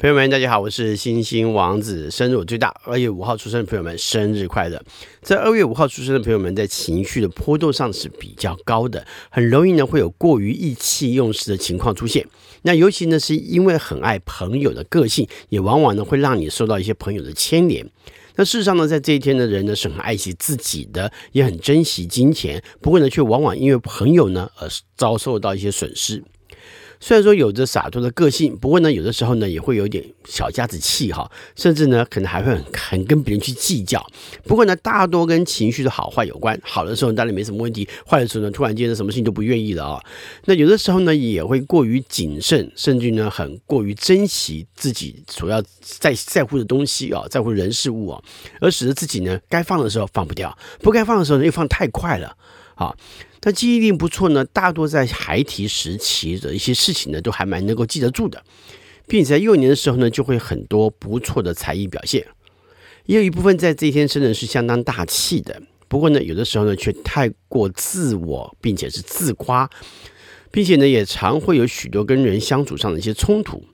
朋友们，大家好，我是星星王子，生日我最大，二月五号出生的朋友们，生日快乐！在二月五号出生的朋友们，在情绪的波动上是比较高的，很容易呢会有过于意气用事的情况出现。那尤其呢是因为很爱朋友的个性，也往往呢会让你受到一些朋友的牵连。那事实上呢，在这一天的人呢是很爱惜自己的，也很珍惜金钱，不过呢却往往因为朋友呢而遭受到一些损失。虽然说有着洒脱的个性，不过呢，有的时候呢也会有点小家子气哈，甚至呢可能还会很很跟别人去计较。不过呢，大多跟情绪的好坏有关。好的时候当然没什么问题，坏的时候呢突然间什么事情都不愿意了啊、那有的时候呢也会过于谨慎，甚至呢很过于珍惜自己所要在在乎的东西啊、在乎人事物啊、而使得自己呢该放的时候放不掉，不该放的时候呢又放太快了啊。他记忆力不错呢，大多在孩提时期的一些事情呢，都还蛮能够记得住的，并且在幼年的时候呢，就会很多不错的才艺表现。也有一部分在这一天生的是相当大气的，不过呢，有的时候呢，却太过自我，并且是自夸，并且呢，也常会有许多跟人相处上的一些冲突。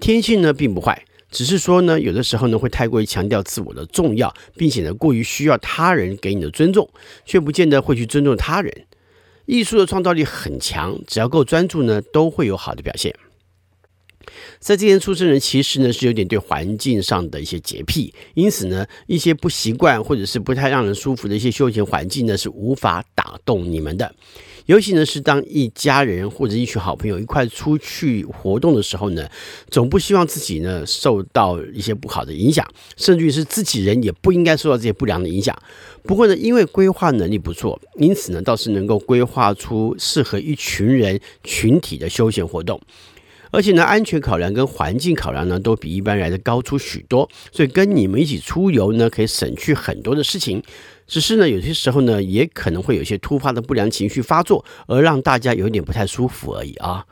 天性呢，并不坏，只是说呢，有的时候呢，会太过于强调自我的重要，并且呢，过于需要他人给你的尊重，却不见得会去尊重他人。艺术的创造力很强，只要够专注呢，都会有好的表现。在这天出生人其实呢是有点对环境上的一些洁癖，因此呢，一些不习惯或者是不太让人舒服的一些休闲环境呢是无法打动你们的。尤其呢是当一家人或者一群好朋友一块出去活动的时候呢，总不希望自己呢受到一些不好的影响，甚至于是自己人也不应该受到这些不良的影响。不过呢，因为规划能力不错，因此呢倒是能够规划出适合一群人群体的休闲活动。而且呢，安全考量跟环境考量呢，都比一般来的高出许多，所以跟你们一起出游呢，可以省去很多的事情。只是呢，有些时候呢，也可能会有些突发的不良情绪发作，而让大家有点不太舒服而已啊。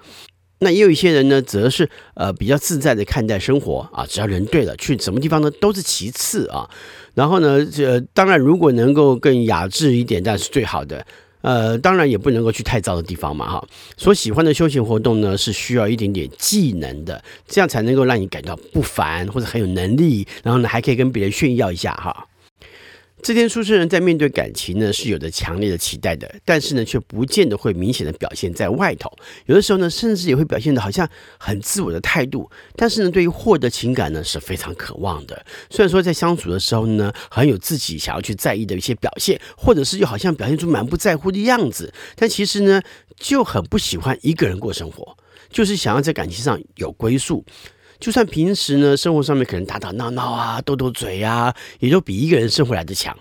那也有一些人呢，则是呃比较自在的看待生活啊，只要人对了，去什么地方呢，都是其次啊。然后呢，这当然如果能够更雅致一点，那是最好的。呃，当然也不能够去太糟的地方嘛，哈。所喜欢的休闲活动呢，是需要一点点技能的，这样才能够让你感到不凡或者很有能力，然后呢，还可以跟别人炫耀一下，哈。这天出生人在面对感情呢，是有着强烈的期待的，但是呢，却不见得会明显的表现在外头。有的时候呢，甚至也会表现得好像很自我的态度，但是呢，对于获得情感呢，是非常渴望的。虽然说在相处的时候呢，很有自己想要去在意的一些表现，或者是又好像表现出蛮不在乎的样子，但其实呢，就很不喜欢一个人过生活，就是想要在感情上有归宿。就算平时呢，生活上面可能打打闹闹啊，斗斗嘴啊，也都比一个人生活来的强。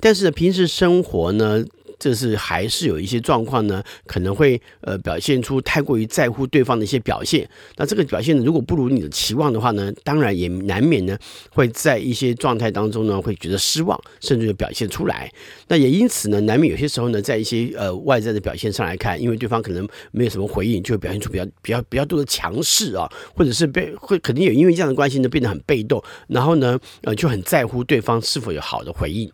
但是呢，平时生活呢，这是还是有一些状况呢，可能会呃表现出太过于在乎对方的一些表现。那这个表现，如果不如你的期望的话呢，当然也难免呢会在一些状态当中呢会觉得失望，甚至表现出来。那也因此呢，难免有些时候呢，在一些呃外在的表现上来看，因为对方可能没有什么回应，就会表现出比较比较比较多的强势啊，或者是被会肯定有因为这样的关系呢变得很被动，然后呢呃就很在乎对方是否有好的回应。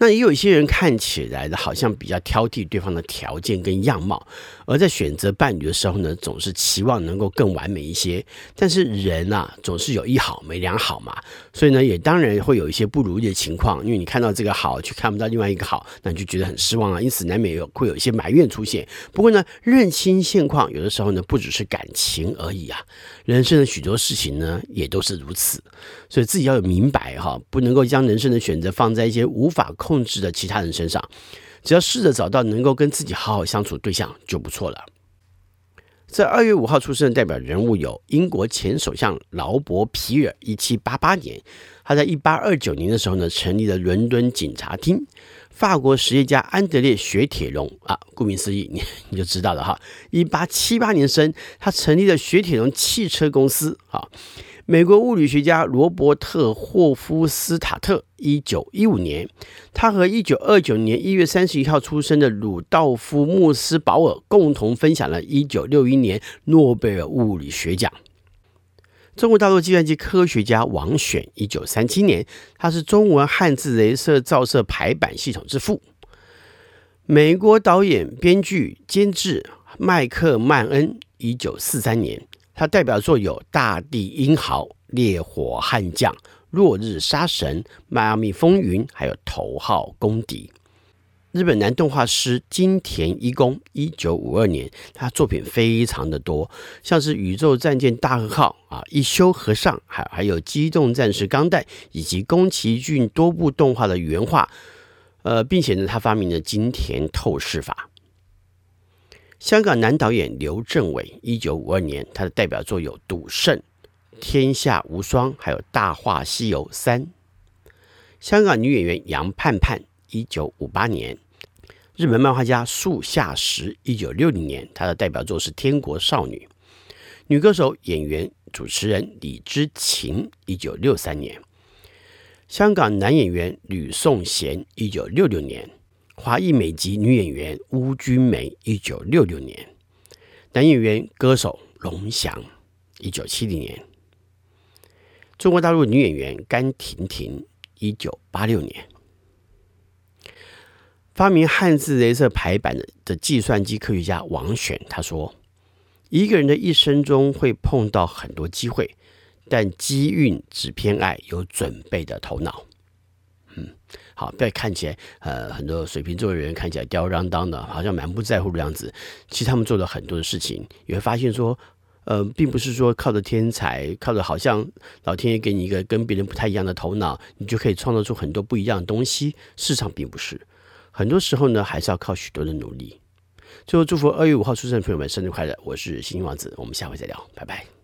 那也有一些人看起来的好像比较挑剔对方的条件跟样貌，而在选择伴侣的时候呢，总是期望能够更完美一些。但是人啊，总是有一好没两好嘛，所以呢，也当然会有一些不如意的情况。因为你看到这个好，却看不到另外一个好，那你就觉得很失望啊。因此难免有会有一些埋怨出现。不过呢，认清现况，有的时候呢，不只是感情而已啊，人生的许多事情呢，也都是如此。所以自己要有明白哈，不能够将人生的选择放在一些无法控。控制的其他人身上，只要试着找到能够跟自己好好相处对象就不错了。在二月五号出生的代表人物有英国前首相劳勃皮尔，一七八八年，他在一八二九年的时候呢，成立了伦敦警察厅。法国实业家安德烈雪铁龙啊，顾名思义，你你就知道了哈。一八七八年生，他成立了雪铁龙汽车公司啊。美国物理学家罗伯特霍夫斯塔特，一九一五年，他和一九二九年一月三十一号出生的鲁道夫穆斯堡尔共同分享了一九六一年诺贝尔物理学奖。中国大陆计算机科学家王选，一九三七年，他是中文汉字镭射照射排版系统之父。美国导演、编剧、监制麦克曼恩，一九四三年。他代表作有《大地英豪》《烈火悍将》《落日杀神》《迈阿密风云》，还有《头号公敌》。日本男动画师金田一公，一九五二年，他作品非常的多，像是《宇宙战舰大和号》啊，《一休和尚》，还还有《机动战士钢弹》，以及宫崎骏多部动画的原画，呃，并且呢，他发明了金田透视法。香港男导演刘镇伟，一九五二年，他的代表作有《赌圣》《天下无双》，还有《大话西游三》。香港女演员杨盼盼。一九五八年，日本漫画家树下实，一九六零年，他的代表作是《天国少女》。女歌手、演员、主持人李知琴，一九六三年。香港男演员吕颂贤，一九六六年。华裔美籍女演员邬君梅，一九六六年。男演员、歌手龙翔，一九七零年。中国大陆女演员甘婷婷，一九八六年。发明汉字镭射排版的的计算机科学家王选他说：“一个人的一生中会碰到很多机会，但机运只偏爱有准备的头脑。”嗯，好，不要看起来呃，很多水瓶座的人看起来吊儿郎当的，好像蛮不在乎的样子。其实他们做了很多的事情，你会发现说，呃，并不是说靠着天才，靠着好像老天爷给你一个跟别人不太一样的头脑，你就可以创造出很多不一样的东西。市场并不是。很多时候呢，还是要靠许多的努力。最后，祝福二月五号出生的朋友们生日快乐！我是星星王子，我们下回再聊，拜拜。